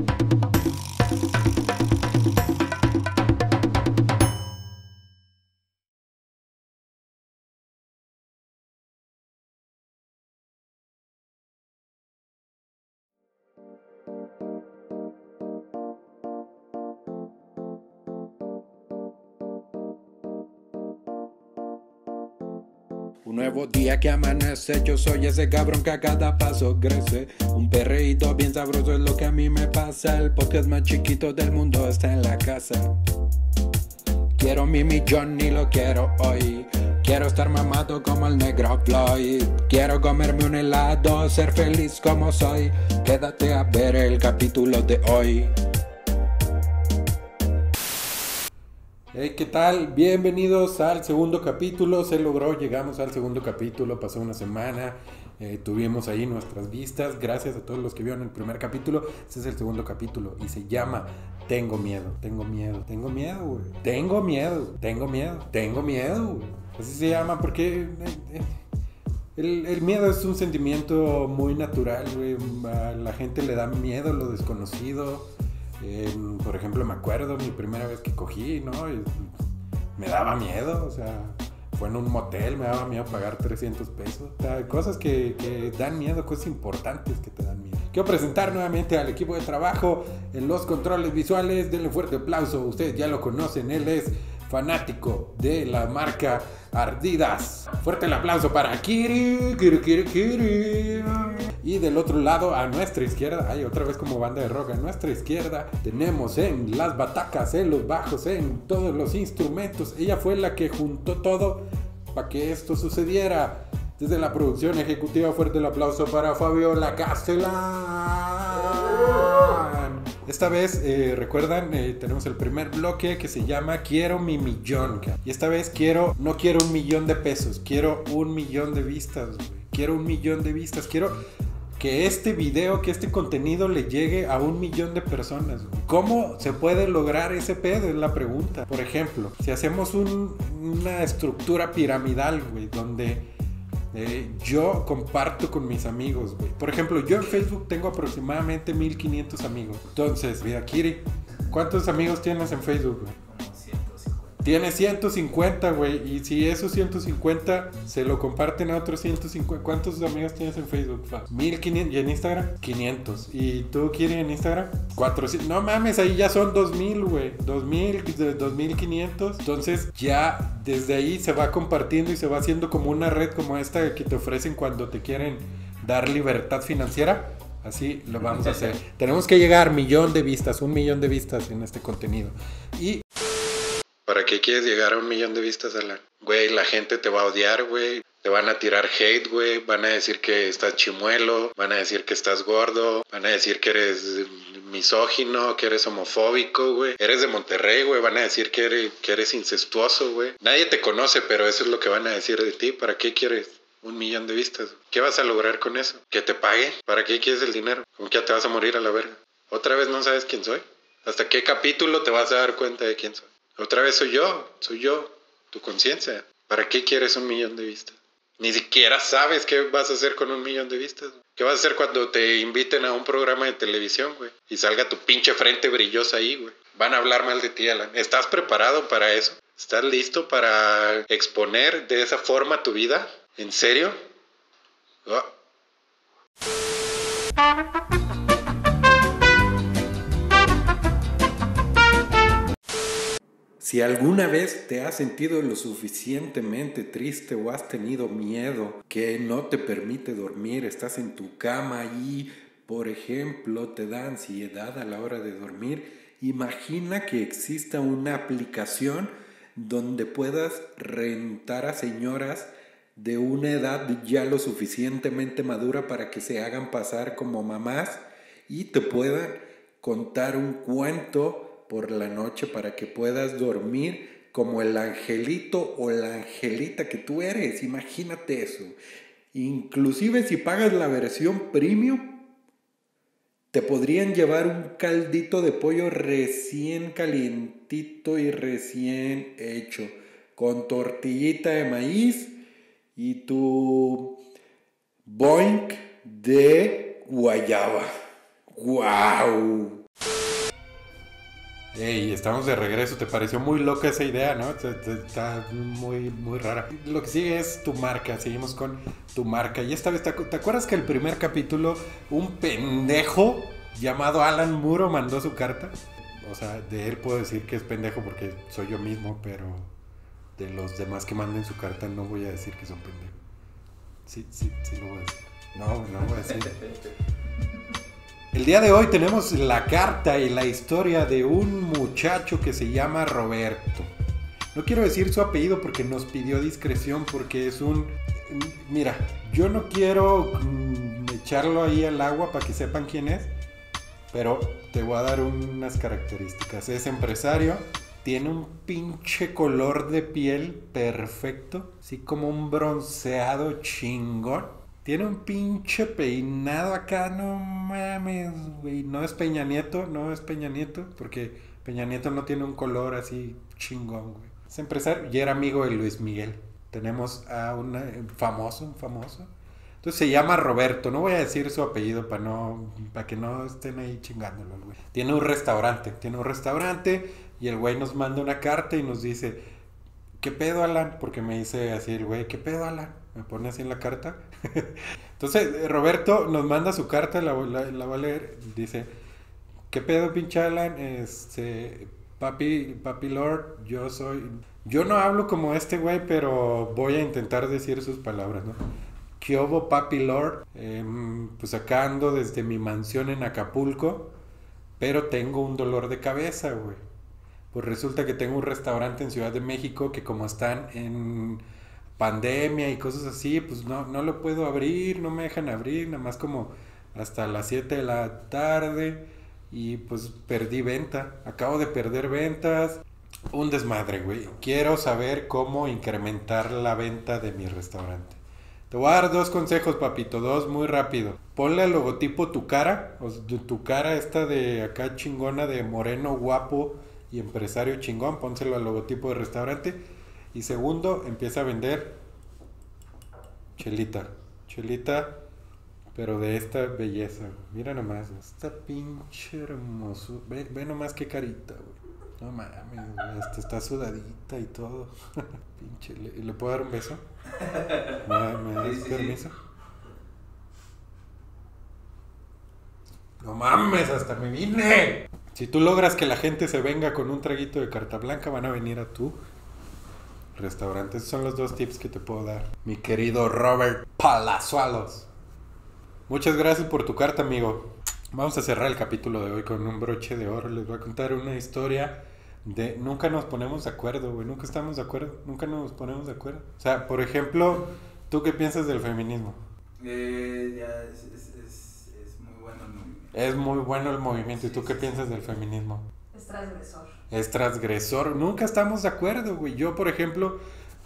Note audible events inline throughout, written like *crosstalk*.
you Un nuevo día que amanece, yo soy ese cabrón que a cada paso crece. Un perreíto bien sabroso es lo que a mí me pasa. El podcast más chiquito del mundo está en la casa. Quiero mi millón y lo quiero hoy. Quiero estar mamado como el negro Floyd. Quiero comerme un helado, ser feliz como soy. Quédate a ver el capítulo de hoy. Hey, ¿qué tal? Bienvenidos al segundo capítulo. Se logró, llegamos al segundo capítulo. Pasó una semana. eh, tuvimos ahí nuestras vistas. Gracias a todos los que vieron el primer capítulo. Este es el segundo capítulo y se llama Tengo miedo, tengo miedo, tengo miedo. Tengo miedo, tengo miedo, tengo miedo. Así se llama porque eh, eh, el, miedo es un sentimiento muy natural, la gente le da miedo lo desconocido. Eh, por ejemplo, me acuerdo mi primera vez que cogí, ¿no? Y me daba miedo, o sea, fue en un motel, me daba miedo pagar 300 pesos. O sea, cosas que, que dan miedo, cosas importantes que te dan miedo. Quiero presentar nuevamente al equipo de trabajo en los controles visuales. Denle fuerte aplauso, ustedes ya lo conocen, él es fanático de la marca Ardidas. Fuerte el aplauso para Kiri, Kiri, Kiri, Kiri. Y del otro lado, a nuestra izquierda, ay, otra vez como banda de rock, a nuestra izquierda tenemos en las batacas, en los bajos, en todos los instrumentos. Ella fue la que juntó todo para que esto sucediera. Desde la producción ejecutiva, fuerte el aplauso para Fabiola Castellán. Esta vez, eh, recuerdan, eh, tenemos el primer bloque que se llama Quiero mi millón. Y esta vez quiero, no quiero un millón de pesos, quiero un millón de vistas. Quiero un millón de vistas, quiero que este video, que este contenido le llegue a un millón de personas. güey. ¿Cómo se puede lograr ese pedo? Es la pregunta. Por ejemplo, si hacemos un- una estructura piramidal, güey, donde eh, yo comparto con mis amigos, güey. Por ejemplo, yo en Facebook tengo aproximadamente 1500 amigos. Entonces, mira, Kiri, ¿cuántos amigos tienes en Facebook, güey? Tienes 150, güey. Y si esos 150 se lo comparten a otros 150, ¿cuántos amigos tienes en Facebook? Fa? 1500. ¿Y en Instagram? 500. ¿Y tú, Kiri, en Instagram? 400. No mames, ahí ya son 2000, güey. 2000, de 2500. Entonces, ya desde ahí se va compartiendo y se va haciendo como una red como esta que te ofrecen cuando te quieren dar libertad financiera. Así lo vamos a hacer. *laughs* Tenemos que llegar a millón de vistas, un millón de vistas en este contenido. Y ¿Para quieres llegar a un millón de vistas, Alan? Güey, la gente te va a odiar, güey. Te van a tirar hate, güey. Van a decir que estás chimuelo. Van a decir que estás gordo. Van a decir que eres misógino, que eres homofóbico, güey. Eres de Monterrey, güey. Van a decir que eres, que eres incestuoso, güey. Nadie te conoce, pero eso es lo que van a decir de ti. ¿Para qué quieres? Un millón de vistas. ¿Qué vas a lograr con eso? ¿Que te pague? ¿Para qué quieres el dinero? ¿Con qué te vas a morir a la verga? ¿Otra vez no sabes quién soy? ¿Hasta qué capítulo te vas a dar cuenta de quién soy? Otra vez soy yo, soy yo, tu conciencia. ¿Para qué quieres un millón de vistas? Ni siquiera sabes qué vas a hacer con un millón de vistas. ¿Qué vas a hacer cuando te inviten a un programa de televisión, güey? Y salga tu pinche frente brillosa ahí, güey. Van a hablar mal de ti, Alan. ¿Estás preparado para eso? ¿Estás listo para exponer de esa forma tu vida? ¿En serio? Ah. Si alguna vez te has sentido lo suficientemente triste o has tenido miedo que no te permite dormir, estás en tu cama y, por ejemplo, te da ansiedad a la hora de dormir, imagina que exista una aplicación donde puedas rentar a señoras de una edad ya lo suficientemente madura para que se hagan pasar como mamás y te puedan contar un cuento por la noche para que puedas dormir como el angelito o la angelita que tú eres. Imagínate eso. Inclusive si pagas la versión premium, te podrían llevar un caldito de pollo recién calientito y recién hecho, con tortillita de maíz y tu boink de guayaba. ¡Wow! Ey, estamos de regreso. ¿Te pareció muy loca esa idea, no? Está muy, muy rara. Lo que sigue es tu marca. Seguimos con tu marca. Y esta vez, ¿te, acu- te acuerdas que el primer capítulo, un pendejo llamado Alan Muro mandó su carta? O sea, de él puedo decir que es pendejo porque soy yo mismo, pero de los demás que manden su carta no voy a decir que son pendejos. Sí, sí, sí lo voy a decir. No, no voy a decir. *laughs* El día de hoy tenemos la carta y la historia de un muchacho que se llama Roberto. No quiero decir su apellido porque nos pidió discreción porque es un... Mira, yo no quiero mm, echarlo ahí al agua para que sepan quién es, pero te voy a dar unas características. Es empresario, tiene un pinche color de piel perfecto, así como un bronceado chingón. Tiene un pinche peinado acá, no mames, güey. No es Peña Nieto, no es Peña Nieto, porque Peña Nieto no tiene un color así chingón, güey. Es empresario y era amigo de Luis Miguel. Tenemos a un famoso, un famoso. Entonces se llama Roberto, no voy a decir su apellido para no para que no estén ahí chingándolo, güey. Tiene un restaurante, tiene un restaurante y el güey nos manda una carta y nos dice, ¿qué pedo, Alan? Porque me dice así güey, ¿qué pedo, Alan? Me pone así en la carta. *laughs* Entonces, eh, Roberto nos manda su carta, la, la, va a leer, dice, ¿qué pedo, pinche Alan? Este, papi, papi Lord, yo soy... Yo no hablo como este güey, pero voy a intentar decir sus palabras, ¿no? ¿Qué hubo, papi Lord? Em, pues acá ando desde mi mansión en Acapulco, pero tengo un dolor de cabeza, güey. Pues resulta que tengo un restaurante en Ciudad de México que como están en pandemia y cosas así, pues no, no lo puedo abrir, no me dejan abrir, nada más como hasta las 7 de la tarde y pues perdí venta, acabo de perder ventas, un desmadre, güey. Quiero saber cómo incrementar la venta de mi restaurante. Te voy a dar dos consejos, papito, dos muy rápido. Ponle al logotipo tu cara, o tu cara esta de acá chingona de moreno guapo y empresario chingón, pónselo al logotipo de restaurante. Y segundo, empieza a vender chelita, chelita, pero de esta belleza. Mira nomás, esta pinche hermoso. Ve, ve nomás qué carita, güey. No mames, hasta está sudadita y todo. *laughs* pinche, ¿le, ¿le puedo dar un beso? *laughs* ¿Me, me das Sí, sí, sí. permiso? No mames, hasta me vine. Si tú logras que la gente se venga con un traguito de carta blanca, van a venir a tu restaurante. Esos son los dos tips que te puedo dar. Mi querido Robert Palazuelos. Muchas gracias por tu carta, amigo. Vamos a cerrar el capítulo de hoy con un broche de oro. Les voy a contar una historia de nunca nos ponemos de acuerdo, güey. Nunca estamos de acuerdo. Nunca nos ponemos de acuerdo. O sea, por ejemplo, ¿tú qué piensas del feminismo? Eh, ya es, es, es, es muy bueno el movimiento. Es muy bueno el movimiento. ¿Y tú qué piensas del feminismo? Es transgresor. es transgresor. Nunca estamos de acuerdo, güey. Yo, por ejemplo,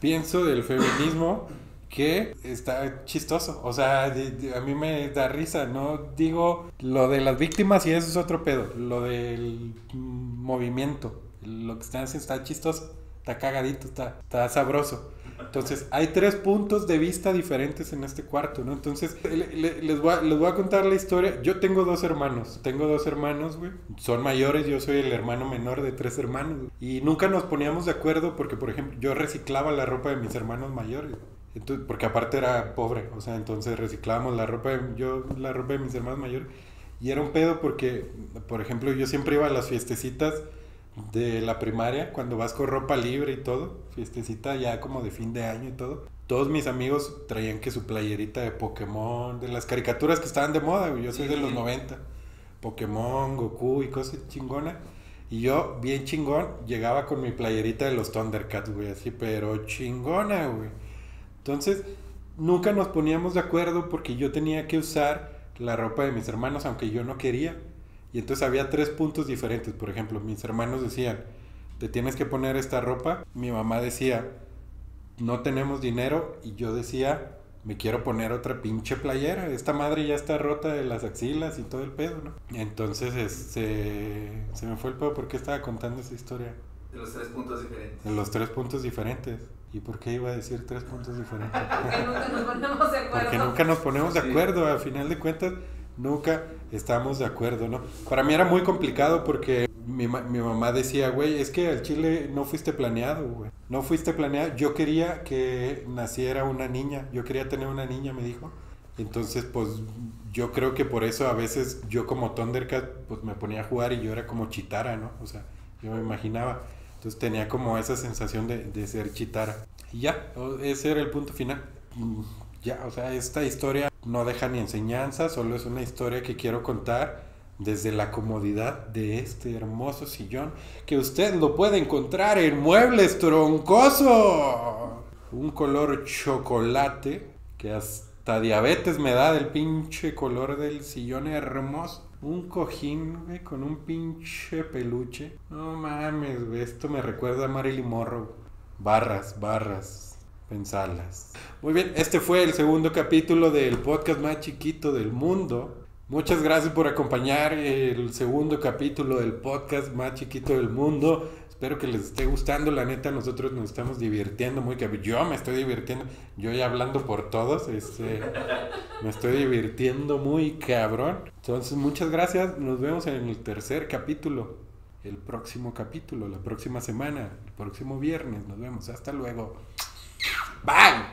pienso del feminismo que está chistoso. O sea, a mí me da risa. No digo lo de las víctimas y eso es otro pedo. Lo del movimiento. Lo que están haciendo está chistoso. Está cagadito, está, está sabroso. Entonces, hay tres puntos de vista diferentes en este cuarto, ¿no? Entonces, le- le- les, voy a, les voy a contar la historia. Yo tengo dos hermanos. Tengo dos hermanos, güey. Son mayores, yo soy el hermano menor de tres hermanos. Y nunca nos poníamos de acuerdo porque, por ejemplo, yo reciclaba la ropa de mis hermanos mayores. Entonces, porque aparte era pobre, o sea, entonces reciclábamos la ropa yo, la ropa de mis hermanos mayores. Y era un pedo porque, por ejemplo, yo siempre iba a las fiestecitas de la primaria, cuando vas con ropa libre y todo, fiestecita ya como de fin de año y todo. Todos mis amigos traían que su playerita de Pokémon, de las caricaturas que estaban de moda. Yo soy de los 90. Pokémon, Goku y cosas chingonas. Y yo, bien chingón, llegaba con mi playerita de los Thundercats, güey, así, pero chingona, güey. Entonces, nunca nos poníamos de acuerdo porque yo tenía que usar la ropa de mis hermanos, aunque yo no quería. Y entonces había tres puntos diferentes. Por ejemplo, mis hermanos decían, te tienes que poner esta ropa. Mi mamá decía, no tenemos dinero. Y yo decía, me quiero poner otra pinche playera. Esta madre ya está rota de las axilas y todo el pedo, ¿no? Entonces este, se me fue el pedo porque estaba contando esa historia. De los tres puntos diferentes. En los tres puntos diferentes. ¿Y por qué iba a decir tres puntos diferentes? *laughs* Porque nunca nos ponemos de acuerdo. Porque nunca nos ponemos de Sí. acuerdo. Al final de cuentas, nunca estamos de acuerdo, ¿no? Para mí era muy complicado porque mi, mi mamá decía, güey, es que al chile no fuiste planeado, güey. No fuiste planeado. Yo quería que naciera una niña. Yo quería tener una niña, me dijo. Entonces, pues yo creo que por eso a veces yo como Thundercat, pues me ponía a jugar y yo era como Chitara, ¿no? O sea, yo me imaginaba. Entonces tenía como esa sensación de, de ser Chitara. Y ya, ese era el punto final. Mm, Ya, o sea, esta historia no deja ni enseñanza, solo es una historia que quiero contar desde la comodidad de este hermoso sillón que usted lo puede encontrar en Muebles Troncoso. Un color chocolate que hasta diabetes me da del pinche color del sillón hermoso. Un cojín, con un pinche peluche. No mames, esto me recuerda a Marilyn Monroe. Barras, barras, pensarlas. Muy bien, este fue el segundo capítulo del podcast más chiquito del mundo. Muchas gracias por acompañar el segundo capítulo del podcast más chiquito del mundo. Espero que les esté gustando. La neta, nosotros nos estamos divirtiendo muy cabrón. Yo me estoy divirtiendo. Yo ya hablando por todos, este, me estoy divirtiendo muy cabrón. Entonces, muchas gracias. Nos vemos en el tercer capítulo. El próximo capítulo, la próxima semana, el próximo viernes. Nos vemos. Hasta luego. Bang!